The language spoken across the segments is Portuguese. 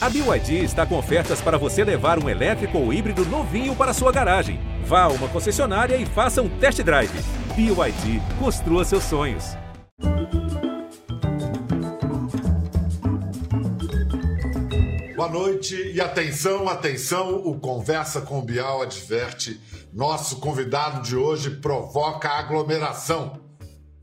A BYD está com ofertas para você levar um elétrico ou híbrido novinho para sua garagem. Vá a uma concessionária e faça um test drive. BYD, construa seus sonhos. Boa noite e atenção, atenção, o Conversa com o Bial adverte. Nosso convidado de hoje provoca aglomeração.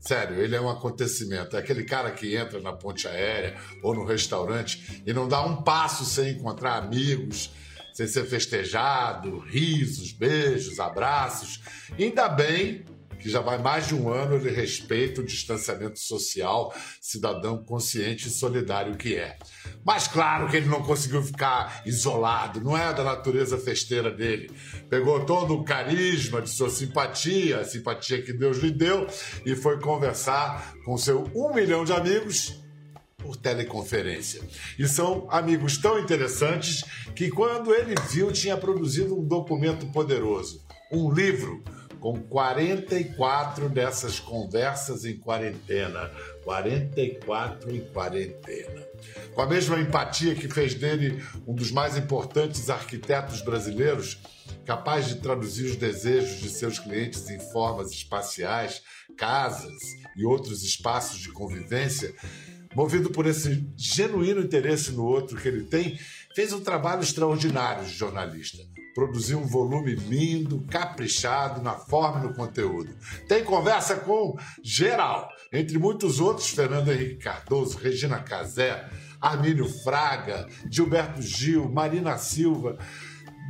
Sério, ele é um acontecimento. É aquele cara que entra na ponte aérea ou no restaurante e não dá um passo sem encontrar amigos, sem ser festejado, risos, beijos, abraços. Ainda bem que já vai mais de um ano ele respeita o distanciamento social, cidadão consciente e solidário que é. Mas claro que ele não conseguiu ficar isolado, não é da natureza festeira dele. Pegou todo o carisma de sua simpatia, a simpatia que Deus lhe deu, e foi conversar com seu um milhão de amigos por teleconferência. E são amigos tão interessantes que, quando ele viu, tinha produzido um documento poderoso, um livro com 44 dessas conversas em quarentena. 44 em quarentena. Com a mesma empatia que fez dele um dos mais importantes arquitetos brasileiros, capaz de traduzir os desejos de seus clientes em formas espaciais, casas e outros espaços de convivência, movido por esse genuíno interesse no outro que ele tem, fez um trabalho extraordinário de jornalista produzir um volume lindo, caprichado na forma e no conteúdo. Tem conversa com geral, entre muitos outros, Fernando Henrique Cardoso, Regina Casé, Armínio Fraga, Gilberto Gil, Marina Silva,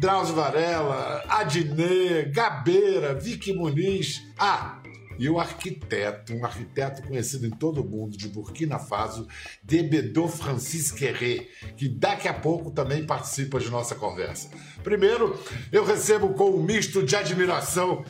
Drauzio Varela, Adnê, Gabeira, Vicky Muniz. Ah, e o arquiteto, um arquiteto conhecido em todo o mundo, de Burkina Faso, Debedo Francis Querré, que daqui a pouco também participa de nossa conversa. Primeiro, eu recebo com um misto de admiração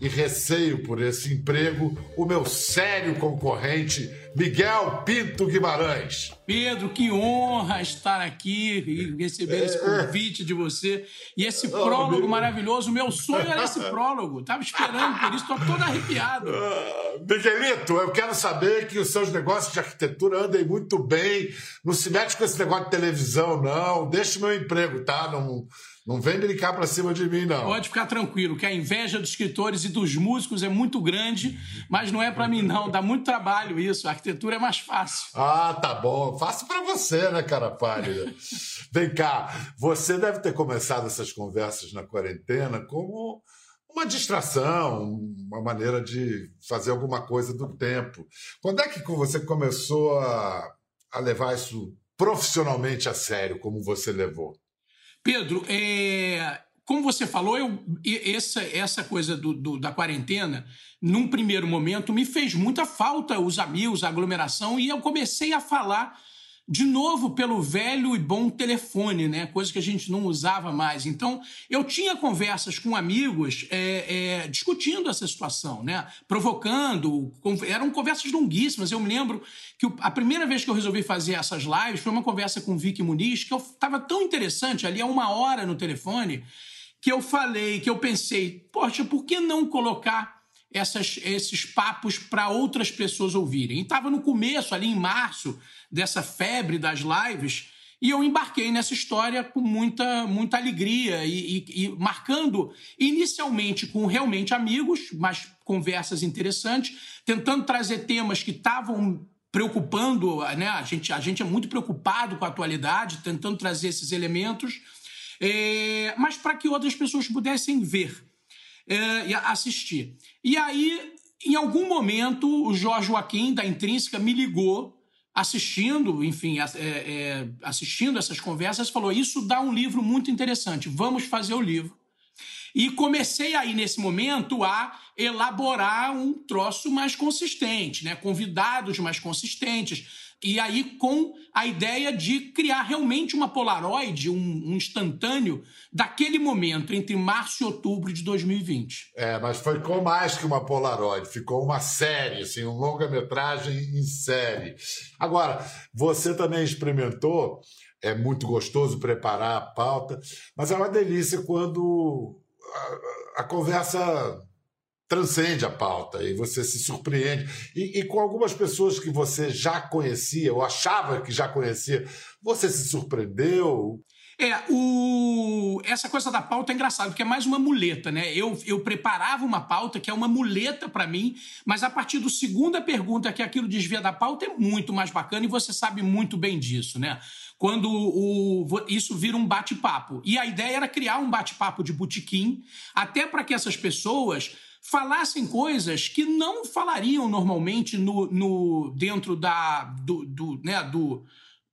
e receio por esse emprego o meu sério concorrente, Miguel Pinto Guimarães. Pedro, que honra estar aqui e receber esse convite de você. E esse prólogo meu... maravilhoso, meu sonho era esse prólogo. Estava esperando por isso, estou todo arrepiado. Uh, Miguelito, eu quero saber que os seus negócios de arquitetura andem muito bem. Não se mete com esse negócio de televisão, não. Deixa o meu emprego, tá? Não não vem brincar pra cima de mim, não. Pode ficar tranquilo, que a inveja dos escritores e dos músicos é muito grande, mas não é para mim, não. Dá muito trabalho isso. A arquitetura é mais fácil. Ah, tá bom. Fácil para você, né, cara pálida? Vem cá, você deve ter começado essas conversas na quarentena como uma distração, uma maneira de fazer alguma coisa do tempo. Quando é que você começou a, a levar isso profissionalmente a sério, como você levou? Pedro, é, como você falou, eu, essa, essa coisa do, do, da quarentena, num primeiro momento, me fez muita falta os amigos, a aglomeração, e eu comecei a falar de novo pelo velho e bom telefone, né? Coisa que a gente não usava mais. Então, eu tinha conversas com amigos é, é, discutindo essa situação, né? Provocando. Eram conversas longuíssimas. Eu me lembro que a primeira vez que eu resolvi fazer essas lives foi uma conversa com o Vicky Muniz, que eu estava tão interessante ali há uma hora no telefone, que eu falei, que eu pensei, poxa, por que não colocar essas, esses papos para outras pessoas ouvirem. E estava no começo, ali em março, dessa febre das lives, e eu embarquei nessa história com muita, muita alegria e, e, e marcando inicialmente com realmente amigos, mas conversas interessantes, tentando trazer temas que estavam preocupando, né? A gente, a gente é muito preocupado com a atualidade, tentando trazer esses elementos, é, mas para que outras pessoas pudessem ver é, assistir. E aí, em algum momento, o Jorge Joaquim, da Intrínseca, me ligou, assistindo, enfim, é, é, assistindo essas conversas, falou: Isso dá um livro muito interessante, vamos fazer o livro. E comecei aí, nesse momento, a elaborar um troço mais consistente, né? convidados mais consistentes e aí, com a ideia de criar realmente uma Polaroid, um, um, instantâneo, daquele momento, entre março e outubro de 2020. É, mas ficou mais que uma Polaroid, ficou uma série, assim, um longa-metragem em série. Agora, você também experimentou, é muito gostoso preparar a pauta, mas é uma delícia quando a, a conversa transcende a pauta e você se surpreende. E, e, com algumas pessoas que você já conhecia ou achava que já conhecia, você se surpreendeu? É, o... essa coisa da pauta é engraçada, porque é mais uma muleta, né? Eu, eu preparava uma pauta que é uma muleta para mim, mas a partir do segunda pergunta que aquilo desvia da pauta é muito mais bacana e você sabe muito bem disso, né? Quando o, isso vira um bate-papo. E a ideia era criar um bate-papo de botequim, até para que essas pessoas falassem coisas que não falariam normalmente no, no dentro da do, do, né, do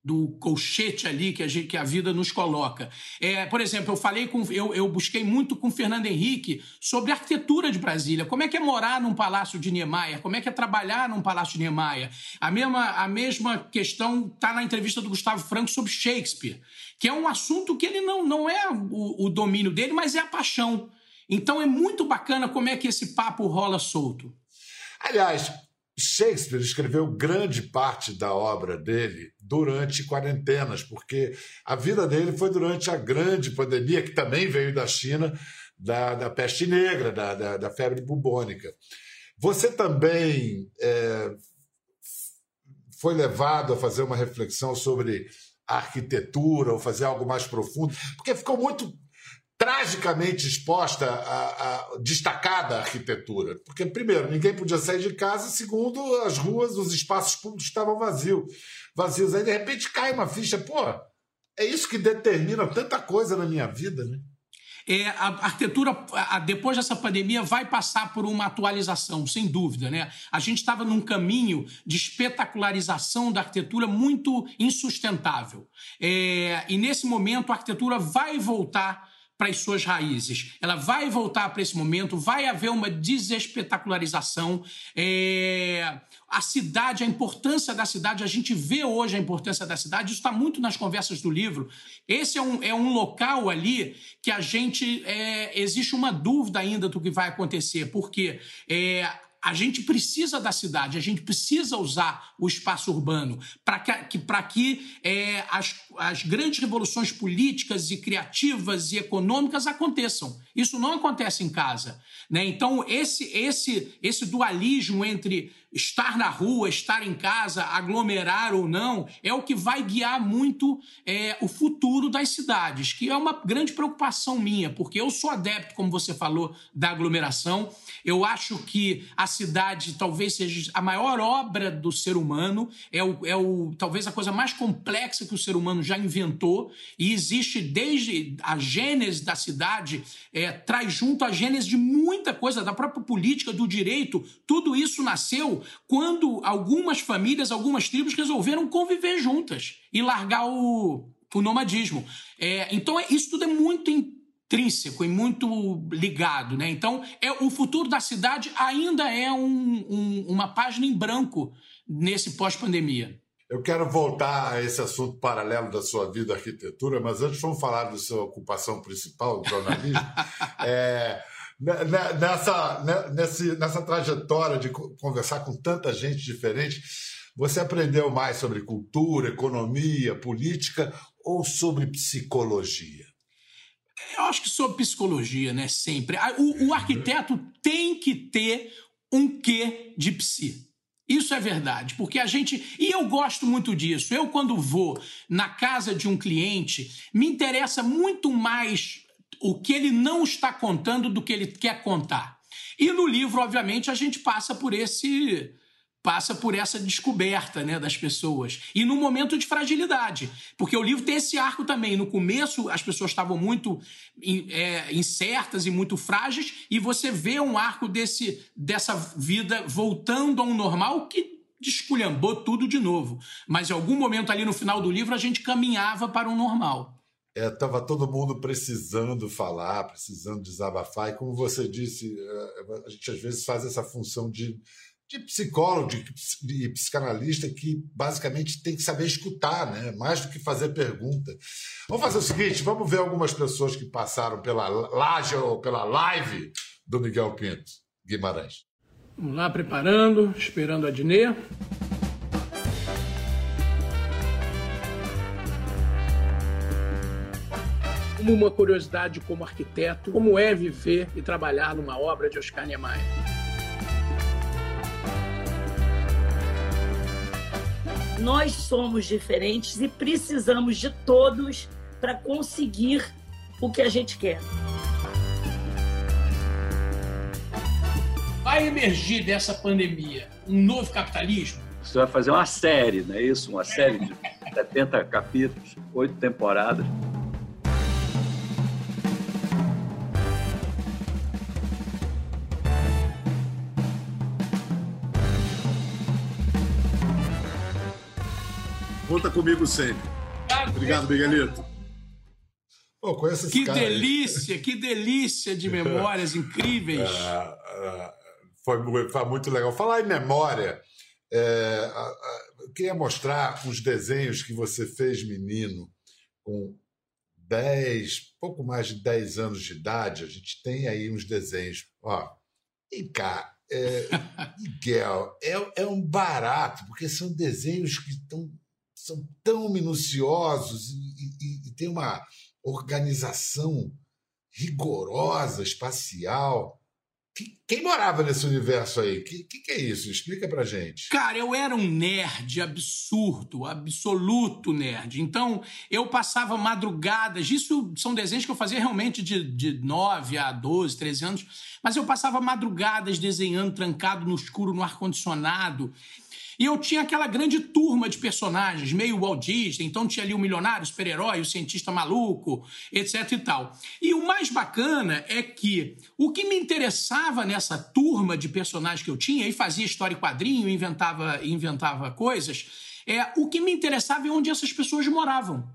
do colchete ali que a, gente, que a vida nos coloca. É, por exemplo, eu falei com. Eu, eu busquei muito com Fernando Henrique sobre a arquitetura de Brasília. Como é que é morar num palácio de Niemeyer? Como é que é trabalhar num palácio de Niemeyer? A mesma, a mesma questão está na entrevista do Gustavo Franco sobre Shakespeare, que é um assunto que ele não, não é o, o domínio dele, mas é a paixão. Então é muito bacana como é que esse papo rola solto. Aliás, Shakespeare escreveu grande parte da obra dele durante quarentenas, porque a vida dele foi durante a grande pandemia, que também veio da China, da, da peste negra, da, da, da febre bubônica. Você também é, foi levado a fazer uma reflexão sobre a arquitetura ou fazer algo mais profundo, porque ficou muito tragicamente exposta, a, a, destacada a arquitetura. Porque, primeiro, ninguém podia sair de casa, segundo, as ruas, os espaços públicos estavam vazios. vazios. Aí, de repente, cai uma ficha, pô, é isso que determina tanta coisa na minha vida, né? É, a arquitetura, depois dessa pandemia, vai passar por uma atualização, sem dúvida. Né? A gente estava num caminho de espetacularização da arquitetura muito insustentável. É, e nesse momento, a arquitetura vai voltar para as suas raízes. Ela vai voltar para esse momento, vai haver uma desespetacularização. É... A cidade, a importância da cidade, a gente vê hoje a importância da cidade, isso está muito nas conversas do livro. Esse é um, é um local ali que a gente. É... Existe uma dúvida ainda do que vai acontecer, porque. É a gente precisa da cidade, a gente precisa usar o espaço urbano para que, pra que é, as, as grandes revoluções políticas e criativas e econômicas aconteçam. Isso não acontece em casa. Né? Então, esse, esse, esse dualismo entre estar na rua, estar em casa, aglomerar ou não, é o que vai guiar muito é, o futuro das cidades, que é uma grande preocupação minha, porque eu sou adepto, como você falou, da aglomeração. Eu acho que a cidade talvez seja a maior obra do ser humano, é, o, é o, talvez a coisa mais complexa que o ser humano já inventou, e existe desde a gênese da cidade, é, traz junto a gênese de muita coisa, da própria política, do direito, tudo isso nasceu quando algumas famílias, algumas tribos resolveram conviver juntas e largar o, o nomadismo. É, então, é, isso tudo é muito intrínseco e muito ligado. Né? Então, é, o futuro da cidade ainda é um, um, uma página em branco nesse pós-pandemia. Eu quero voltar a esse assunto paralelo da sua vida, arquitetura, mas antes vamos falar da sua ocupação principal, o jornalismo. é, nessa, nessa, nessa trajetória de conversar com tanta gente diferente, você aprendeu mais sobre cultura, economia, política ou sobre psicologia? Eu acho que sobre psicologia, né? Sempre. O, o arquiteto tem que ter um quê de psi. Isso é verdade, porque a gente. E eu gosto muito disso. Eu, quando vou na casa de um cliente, me interessa muito mais o que ele não está contando do que ele quer contar. E no livro, obviamente, a gente passa por esse passa por essa descoberta né, das pessoas. E no momento de fragilidade. Porque o livro tem esse arco também. No começo, as pessoas estavam muito é, incertas e muito frágeis, e você vê um arco desse, dessa vida voltando ao normal que desculhambou tudo de novo. Mas em algum momento ali no final do livro, a gente caminhava para o normal estava é, todo mundo precisando falar, precisando desabafar, e como você disse, é, a gente às vezes faz essa função de, de psicólogo, de psicanalista, que basicamente tem que saber escutar, né? mais do que fazer pergunta. Vamos fazer o seguinte: vamos ver algumas pessoas que passaram pela laje ou pela live do Miguel Pinto Guimarães. Vamos lá, preparando, esperando a Dinê. Como uma curiosidade como arquiteto, como é viver e trabalhar numa obra de Oscar Niemeyer. Nós somos diferentes e precisamos de todos para conseguir o que a gente quer. Vai emergir dessa pandemia um novo capitalismo? Você vai fazer uma série, não é isso? Uma série de 70 capítulos, oito temporadas. Conta comigo sempre. Obrigado, Miguelito. Pô, conheço esse que cara delícia, aí. que delícia de memórias incríveis. É, foi, foi, muito legal. Falar em memória, é, eu queria mostrar uns desenhos que você fez, menino, com 10, pouco mais de 10 anos de idade. A gente tem aí uns desenhos. Ó, e cá, é, Miguel, é, é um barato, porque são desenhos que estão são tão minuciosos e, e, e tem uma organização rigorosa, espacial. Quem morava nesse universo aí? O que, que, é isso? Explica pra gente. Cara, eu era um nerd absurdo, absoluto nerd. Então, eu passava madrugadas. Isso são desenhos que eu fazia realmente de, de 9 a 12, 13 anos. Mas eu passava madrugadas desenhando, trancado no escuro, no ar-condicionado. E eu tinha aquela grande turma de personagens, meio Walt Disney, então tinha ali o milionário, o super-herói, o cientista maluco, etc e tal. E o mais bacana é que o que me interessava nessa turma de personagens que eu tinha, e fazia história e quadrinho, inventava, inventava coisas, é o que me interessava é onde essas pessoas moravam.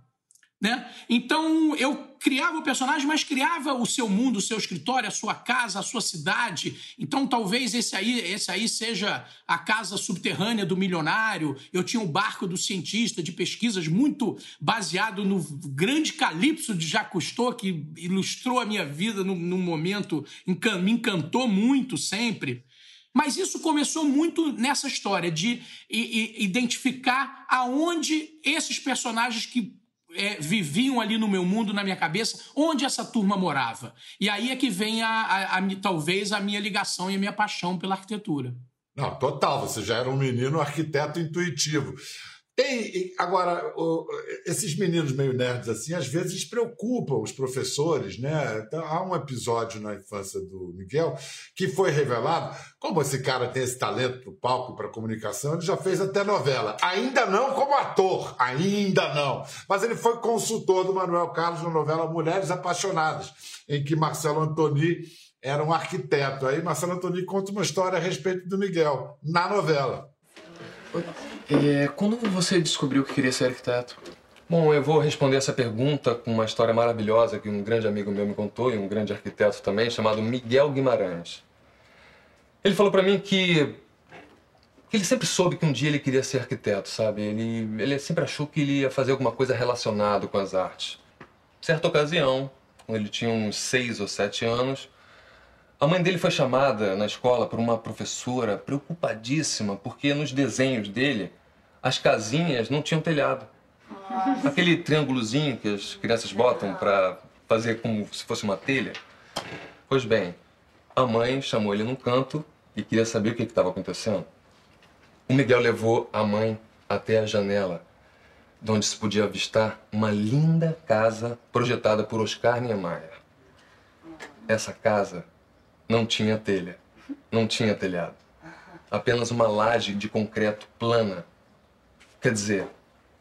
Né? Então eu criava o personagem, mas criava o seu mundo, o seu escritório, a sua casa, a sua cidade. Então talvez esse aí, esse aí seja a casa subterrânea do milionário. Eu tinha o barco do cientista de pesquisas muito baseado no grande Calypso de Jacques Cousteau, que ilustrou a minha vida num, num momento, me encantou muito sempre. Mas isso começou muito nessa história de identificar aonde esses personagens que é, viviam ali no meu mundo, na minha cabeça, onde essa turma morava. E aí é que vem, a, a, a, talvez, a minha ligação e a minha paixão pela arquitetura. Não, total. Você já era um menino arquiteto intuitivo. Tem, agora, esses meninos meio nerds assim, às vezes preocupam os professores, né? Então, há um episódio na infância do Miguel que foi revelado, como esse cara tem esse talento para o palco, para comunicação, ele já fez até novela. Ainda não como ator, ainda não. Mas ele foi consultor do Manuel Carlos na novela Mulheres Apaixonadas, em que Marcelo Antoni era um arquiteto. Aí Marcelo Antoni conta uma história a respeito do Miguel, na novela. É, quando você descobriu que queria ser arquiteto? Bom, eu vou responder essa pergunta com uma história maravilhosa que um grande amigo meu me contou, e um grande arquiteto também, chamado Miguel Guimarães. Ele falou para mim que, que ele sempre soube que um dia ele queria ser arquiteto, sabe? Ele, ele sempre achou que ele ia fazer alguma coisa relacionada com as artes. Certa ocasião, quando ele tinha uns seis ou sete anos, a mãe dele foi chamada na escola por uma professora preocupadíssima porque nos desenhos dele as casinhas não tinham telhado. Nossa. Aquele triângulozinho que as crianças botam para fazer como se fosse uma telha. Pois bem, a mãe chamou ele num canto e queria saber o que estava acontecendo. O Miguel levou a mãe até a janela, de onde se podia avistar uma linda casa projetada por Oscar Niemeyer. Essa casa não tinha telha, não tinha telhado. Apenas uma laje de concreto plana. Quer dizer,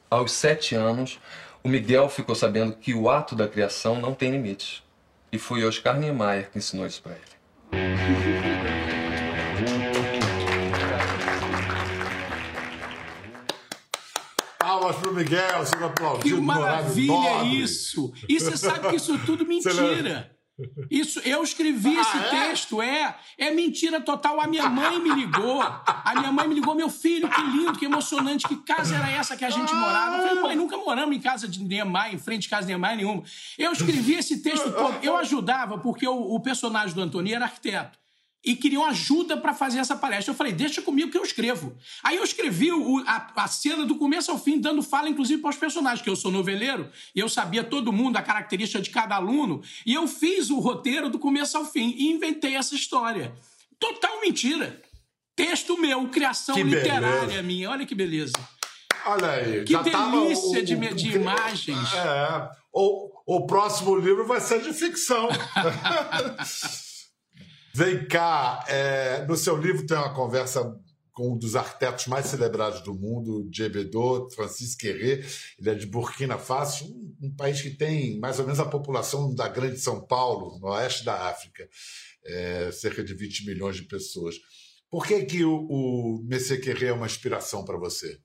aos sete anos, o Miguel ficou sabendo que o ato da criação não tem limites. E foi Oscar Niemeyer que ensinou isso para ele. Palmas pro Miguel, você aplaudiu. Que maravilha isso! E você sabe que isso é tudo mentira. Isso, eu escrevi ah, esse é? texto, é. É mentira total. A minha mãe me ligou. A minha mãe me ligou, meu filho, que lindo, que emocionante. Que casa era essa que a gente morava? Eu falei, mãe, nunca moramos em casa de Neymar, em frente de casa de Neymar nenhuma. Eu escrevi esse texto todo. Eu ajudava porque o, o personagem do Antônio era arquiteto. E queriam ajuda para fazer essa palestra. Eu falei, deixa comigo que eu escrevo. Aí eu escrevi o, a, a, cena do começo ao fim, dando fala, inclusive, para os personagens, que eu sou noveleiro, e eu sabia todo mundo, a característica de cada aluno, e eu fiz o roteiro do começo ao fim e inventei essa história. Total mentira. Texto meu, criação literária minha. Olha que beleza. Olha aí. Que delícia o, de, o, de imagens. É. O, o próximo livro vai ser de ficção. Vem cá, é, no seu livro tem uma conversa com um dos arquitetos mais celebrados do mundo, Djebedo, Francis Querré. Ele é de Burkina Faso, um, um, país que tem mais ou menos a população da grande São Paulo, no oeste da África, é, cerca de 20 milhões de pessoas. Por que, que o, o Messier é uma inspiração para você?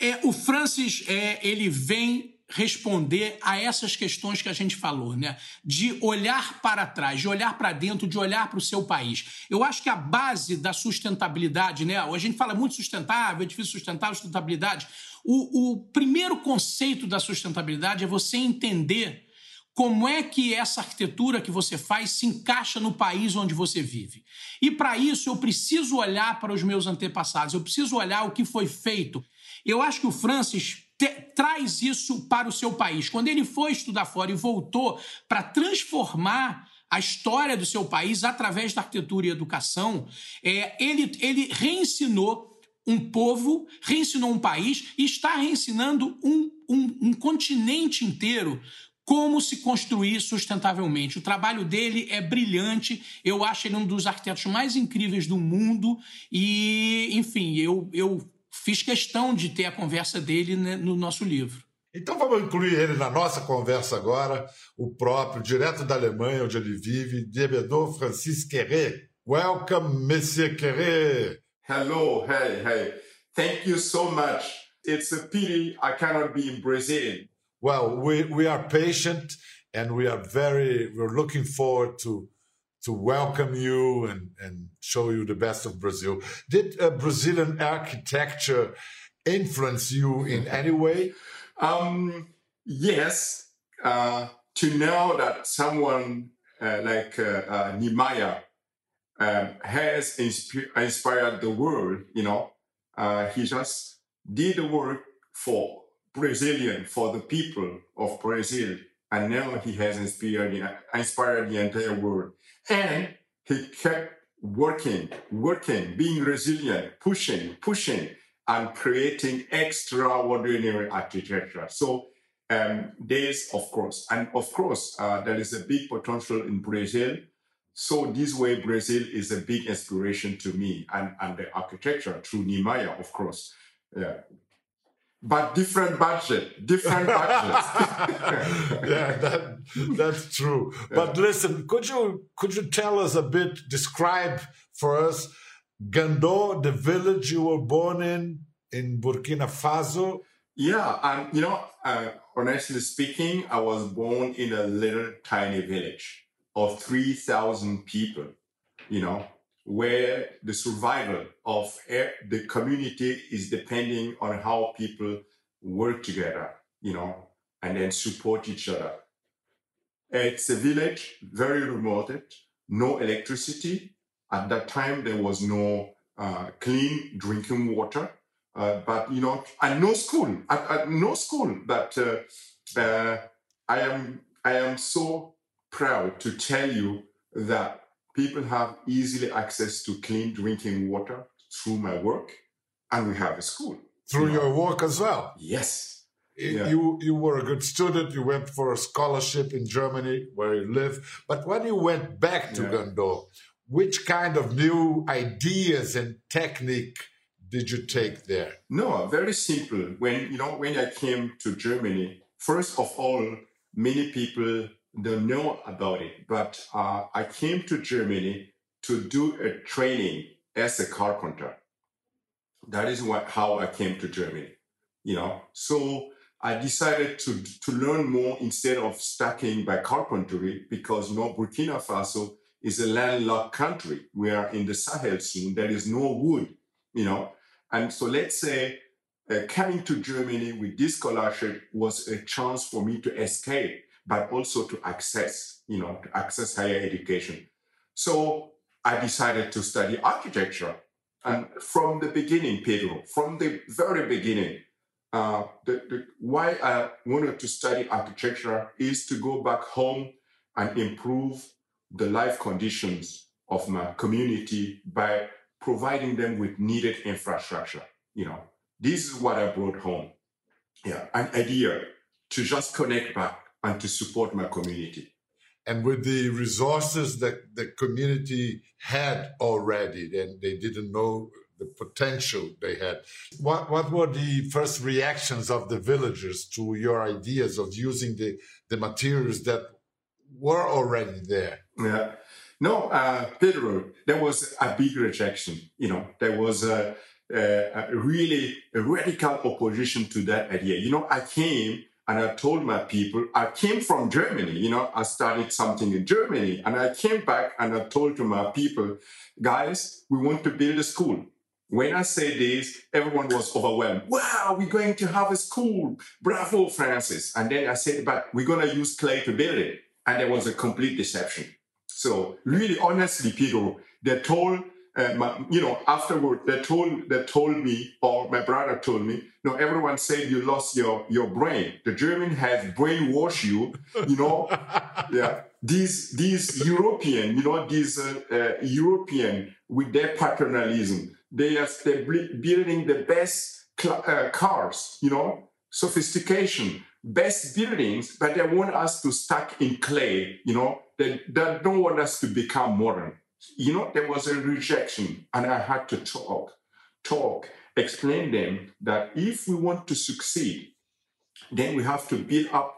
É, o Francis, é, ele vem responder a essas questões que a gente falou, né? De olhar para trás, de olhar para dentro, de olhar para o seu país. Eu acho que a base da sustentabilidade, né? A gente fala muito sustentável, é difícil sustentável, sustentabilidade. O, o primeiro conceito da sustentabilidade é você entender como é que essa arquitetura que você faz se encaixa no país onde você vive. E para isso eu preciso olhar para os meus antepassados, eu preciso olhar o que foi feito. Eu acho que o Francis te, traz isso para o seu país. Quando ele foi estudar fora e voltou para transformar a história do seu país através da arquitetura e educação, é, ele, ele reensinou um povo, reensinou um país e está reensinando um, um, um continente inteiro como se construir sustentavelmente. O trabalho dele é brilhante, eu acho ele um dos arquitetos mais incríveis do mundo e, enfim, eu, eu fiz questão de ter a conversa dele né, no nosso livro. Então vamos incluir ele na nossa conversa agora, o próprio, direto da Alemanha, onde ele vive, Diebedor Francis Querré. Welcome, Monsieur Querré. Hello, hey, hey. Thank you so much. It's a pity I cannot be in Brazil. Well, we, we are patient and we are very, we're looking forward to to welcome you and, and show you the best of Brazil. Did uh, Brazilian architecture influence you in any way? Um, yes. Uh, to know that someone uh, like uh, uh Niemeyer um, has insp- inspired the world, you know, uh, he just did the work for Brazilian, for the people of Brazil. And now he has inspired, inspired the entire world. And he kept working, working, being resilient, pushing, pushing, and creating extraordinary architecture. So um, there's, of course, and of course, uh, there is a big potential in Brazil. So this way, Brazil is a big inspiration to me and, and the architecture through Niemeyer, of course. Yeah, but different budget, different budgets. yeah, that, that's true. But listen, could you could you tell us a bit, describe for us Gando, the village you were born in in Burkina Faso? Yeah, and you know, uh, honestly speaking, I was born in a little tiny village of three thousand people. You know, where the survival of the community is depending on how people work together, you know, and then support each other. It's a village, very remote, no electricity. At that time, there was no uh, clean drinking water, uh, but you know, and no school, at, at no school. But uh, uh I am, I am so proud to tell you that people have easily access to clean drinking water through my work, and we have a school. Through you know? your work as well? Yes. Yeah. You you were a good student. You went for a scholarship in Germany where you live. But when you went back to yeah. which kind of new ideas and technique did you take there? No, very simple. When you know when I came to Germany, first of all, many people don't know about it, but uh, I came to Germany to do a training as a carpenter. That is what, how I came to Germany, you know. So I decided to, to learn more instead of stacking by carpentry because, you know, Burkina Faso is a landlocked country. We are in the Sahel soon. There is no wood, you know. And so let's say uh, coming to Germany with this scholarship was a chance for me to escape but also to access, you know, to access higher education. So I decided to study architecture. And from the beginning, Pedro, from the very beginning, uh, the, the, why I wanted to study architecture is to go back home and improve the life conditions of my community by providing them with needed infrastructure. You know, this is what I brought home. Yeah, an idea to just connect back and to support my community. And with the resources that the community had already, and they didn't know the potential they had. What what were the first reactions of the villagers to your ideas of using the, the materials that were already there? Yeah. No, uh, Pedro, there was a big rejection. You know, there was a, a, a really a radical opposition to that idea. You know, I came and I told my people, I came from Germany, you know, I started something in Germany and I came back and I told to my people, guys, we want to build a school. When I said this, everyone was overwhelmed. Wow, we're going to have a school. Bravo, Francis. And then I said, but we're going to use clay to build it. And there was a complete deception. So really, honestly, people, they told uh, my, you know, afterward, they told they told me, or my brother told me, you know, everyone said you lost your your brain. The German has brainwashed you, you know. yeah, these these European, you know, these uh, uh, European with their paternalism, they are they're building the best uh, cars, you know, sophistication, best buildings, but they want us to stack in clay, you know. They, they don't want us to become modern you know, there was a rejection, and I had to talk, talk, explain them that if we want to succeed, then we have to build up,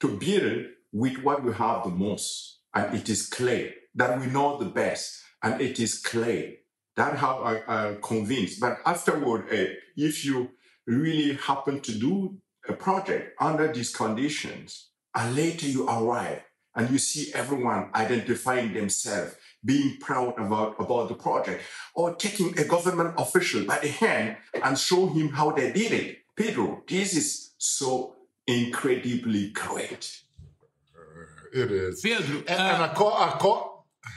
to build with what we have the most, and it is clay that we know the best, and it is clay. That how I, I convinced. But afterward, uh, if you really happen to do a project under these conditions, and later you arrive and you see everyone identifying themselves being proud about, about the project, or taking a government official by the hand and show him how they did it. Pedro, this is so incredibly great. It is. Pedro, and, uh, and a, co- a co-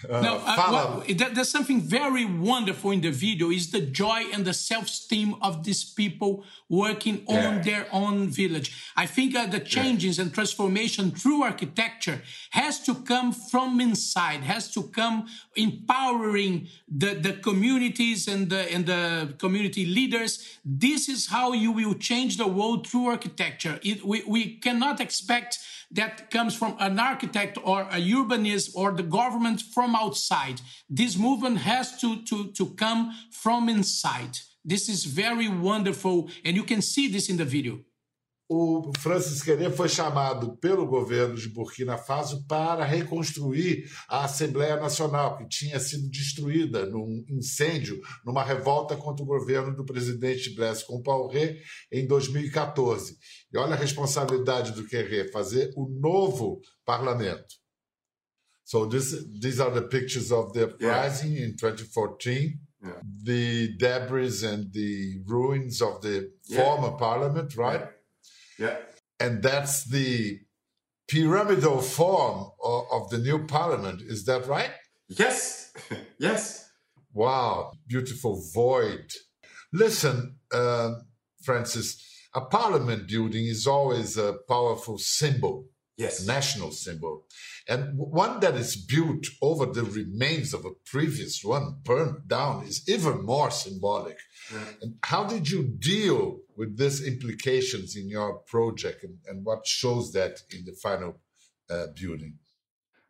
uh, no, uh, well, there's something very wonderful in the video is the joy and the self-esteem of these people working yeah. on their own village. I think uh, the changes yeah. and transformation through architecture has to come from inside, has to come empowering the, the communities and the, and the community leaders. This is how you will change the world through architecture. It, we, we cannot expect that comes from an architect or a urbanist or the government from outside. This movement has to, to, to come from inside. This is very wonderful, and you can see this in the video. O Francis Querer foi chamado pelo governo de Burkina Faso para reconstruir a Assembleia Nacional, que tinha sido destruída num incêndio, numa revolta contra o governo do presidente Blaise Compaoré em 2014. E olha a responsabilidade do Querer, fazer o novo parlamento. So this, these are the pictures of the uprising yeah. in 2014. Yeah. The debris and the ruins of the yeah. former parliament, right? Yeah. And that's the pyramidal form of, of the new parliament. Is that right? Yes. yes. Wow. Beautiful void. Listen, uh, Francis, a parliament building is always a powerful symbol yes. national symbol, and one that is built over the remains of a previous one burned down is even more symbolic. Yeah. And how did you deal with these implications in your project, and, and what shows that in the final uh, building?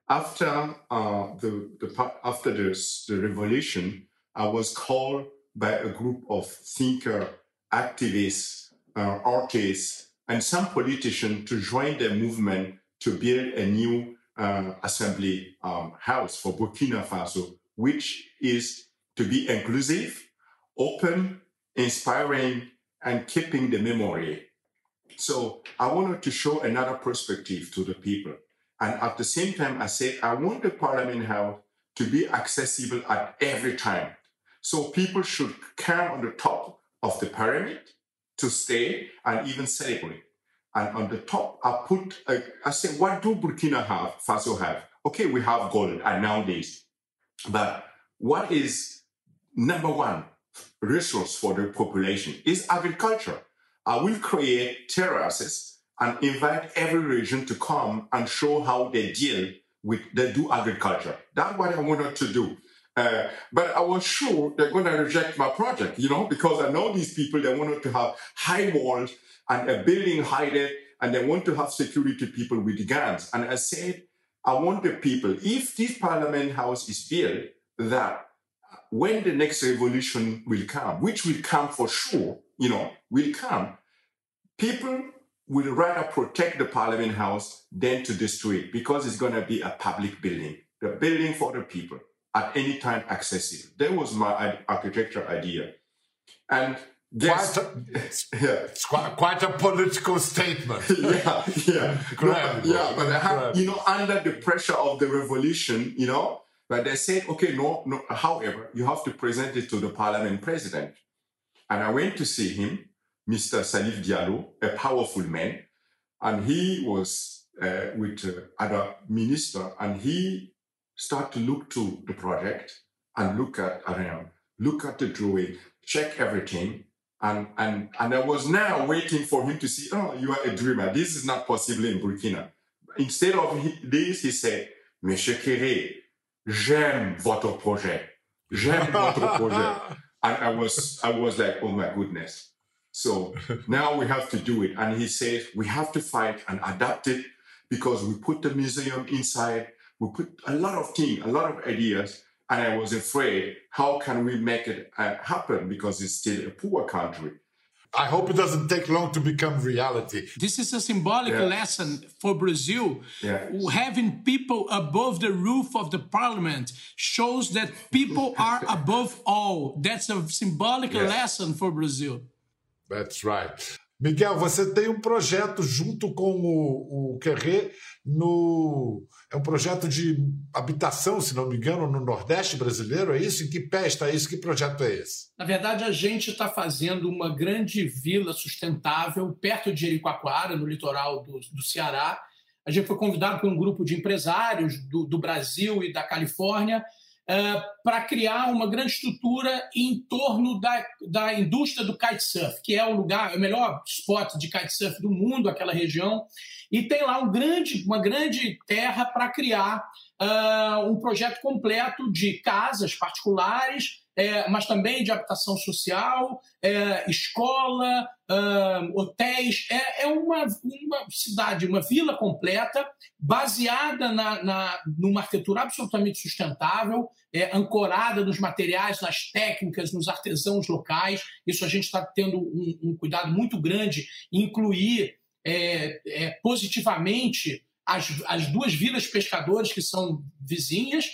After uh, the, the after this, the revolution, I was called by a group of thinker, activists, uh, artists, and some politicians to join the movement to build a new uh, assembly um, house for Burkina Faso, which is to be inclusive, open, inspiring, and keeping the memory. So I wanted to show another perspective to the people. And at the same time, I said, I want the Parliament House to be accessible at every time. So people should come on the top of the pyramid to stay and even celebrate. And on the top, I put, I say, what do Burkina have, Faso have? Okay, we have gold and nowadays, but what is number one resource for the population is agriculture. I will create terraces and invite every region to come and show how they deal with, they do agriculture. That's what I wanted to do. Uh, but I was sure they're going to reject my project, you know, because I know these people, they wanted to have high walls and a building height, and they want to have security people with guns. And I said, I want the people, if this parliament house is built, that when the next revolution will come, which will come for sure, you know, will come, people will rather protect the parliament house than to destroy it because it's going to be a public building, the building for the people at any time accessible. That was my architecture idea. And Quite a, yeah. it's quite, quite a political statement. yeah, yeah. yeah, but have, you know, under the pressure of the revolution, you know, but they said, okay, no, no, however, you have to present it to the parliament president. And I went to see him, Mr. Salif Diallo, a powerful man, and he was uh, with uh, other minister, and he started to look to the project and look at around, look at the drawing, check everything, and, and, and I was now waiting for him to see, oh, you are a dreamer. This is not possible in Burkina. Instead of this, he said, Monsieur Kéré, j'aime votre projet. J'aime votre projet. And I was, I was like, oh my goodness. So now we have to do it. And he says, we have to fight and adapt it because we put the museum inside. We put a lot of things, a lot of ideas and I was afraid, how can we make it uh, happen? Because it's still a poor country. I hope it doesn't take long to become reality. This is a symbolic yeah. lesson for Brazil. Yeah. Having people above the roof of the parliament shows that people are above all. That's a symbolic yes. lesson for Brazil. That's right. Miguel, você tem um projeto junto com o, o Querré no. É um projeto de habitação, se não me engano, no Nordeste brasileiro, é isso? Em que pé está isso? Que projeto é esse? Na verdade, a gente está fazendo uma grande vila sustentável perto de Jericoacoara, no litoral do, do Ceará. A gente foi convidado por um grupo de empresários do, do Brasil e da Califórnia uh, para criar uma grande estrutura em torno da, da indústria do kitesurf, que é o lugar, é o melhor spot de kitesurf do mundo, aquela região. E tem lá um grande, uma grande terra para criar uh, um projeto completo de casas particulares é, mas também de habitação social, é, escola, hotéis. É, é uma, uma, cidade, uma vila completa, baseada na, na, numa arquitetura absolutamente sustentável, é, ancorada nos materiais, nas técnicas, nos artesãos locais. Isso a gente está tendo um, um, cuidado muito grande em incluir é, é, positivamente as, as duas vilas pescadores que são vizinhas.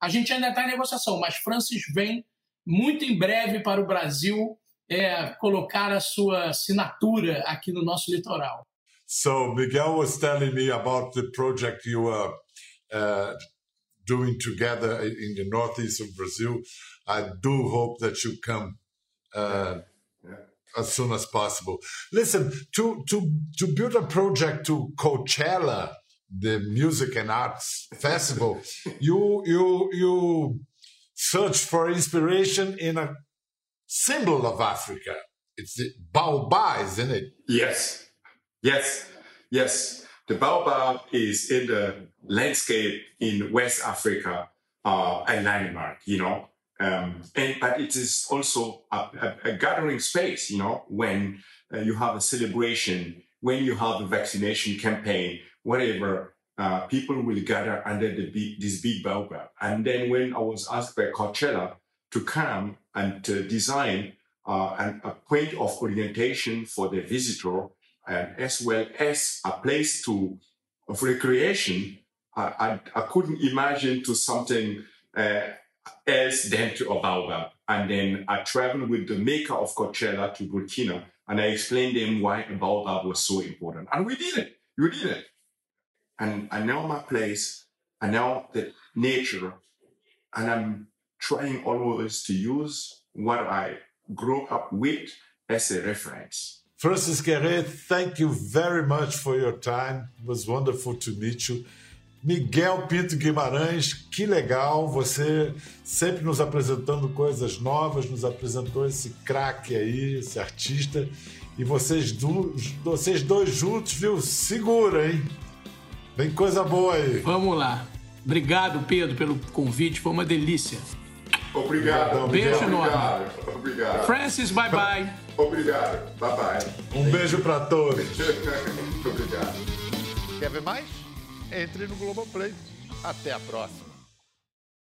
A gente ainda está em negociação, mas Francis vem muito em breve para o Brasil é, colocar a sua assinatura aqui no nosso litoral. So Miguel was telling me about the project you were uh, doing together in the northeast of Brazil. I do hope that you come uh, as soon as possible. Listen, to to to build a project to Coachella, the music and arts festival, you you you search for inspiration in a symbol of Africa. It's the baobab, isn't it? Yes, yes, yes. The baobab is in the landscape in West Africa, uh, a landmark, you know. Um, and but it is also a, a, a gathering space, you know, when uh, you have a celebration, when you have a vaccination campaign, whatever uh, people will gather under the big, this big baobab. And then when I was asked by Coachella to come and to design uh, an, a point of orientation for the visitor, and as well as a place to of recreation, I, I, I couldn't imagine to something uh, else than to a baobab. And then I traveled with the maker of Coachella to Burkina, and I explained them why a baobab was so important. And we did it. We did it and I know my place, I know the nature, and I'm trying always to use what I grew up with as a reference. Francis Guerre, thank you very much for your time. It was wonderful to meet you. Miguel Pinto Guimarães, que legal, você sempre nos apresentando coisas novas, nos apresentou esse craque aí, esse artista. E vocês, vocês dois juntos, viu? Segura, hein? Vem coisa boa aí. Vamos lá. Obrigado, Pedro, pelo convite. Foi uma delícia. Obrigado. Beijo enorme. Obrigado. Obrigado. Francis, bye bye. Obrigado. Bye bye. Um beijo para todos. Obrigado. Quer ver mais? Entre no Globoplay. Até a próxima.